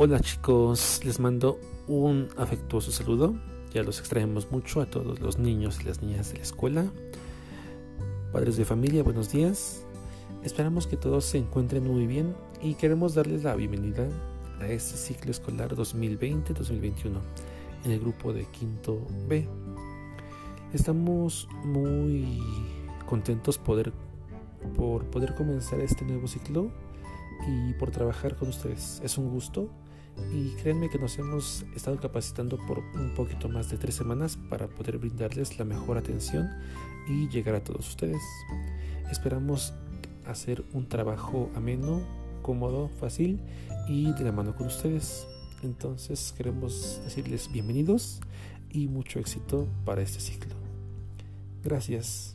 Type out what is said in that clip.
Hola chicos, les mando un afectuoso saludo. Ya los extraemos mucho a todos los niños y las niñas de la escuela. Padres de familia, buenos días. Esperamos que todos se encuentren muy bien y queremos darles la bienvenida a este ciclo escolar 2020-2021 en el grupo de quinto B. Estamos muy contentos por poder comenzar este nuevo ciclo y por trabajar con ustedes. Es un gusto y créanme que nos hemos estado capacitando por un poquito más de tres semanas para poder brindarles la mejor atención y llegar a todos ustedes. Esperamos hacer un trabajo ameno, cómodo, fácil y de la mano con ustedes. Entonces queremos decirles bienvenidos y mucho éxito para este ciclo. Gracias.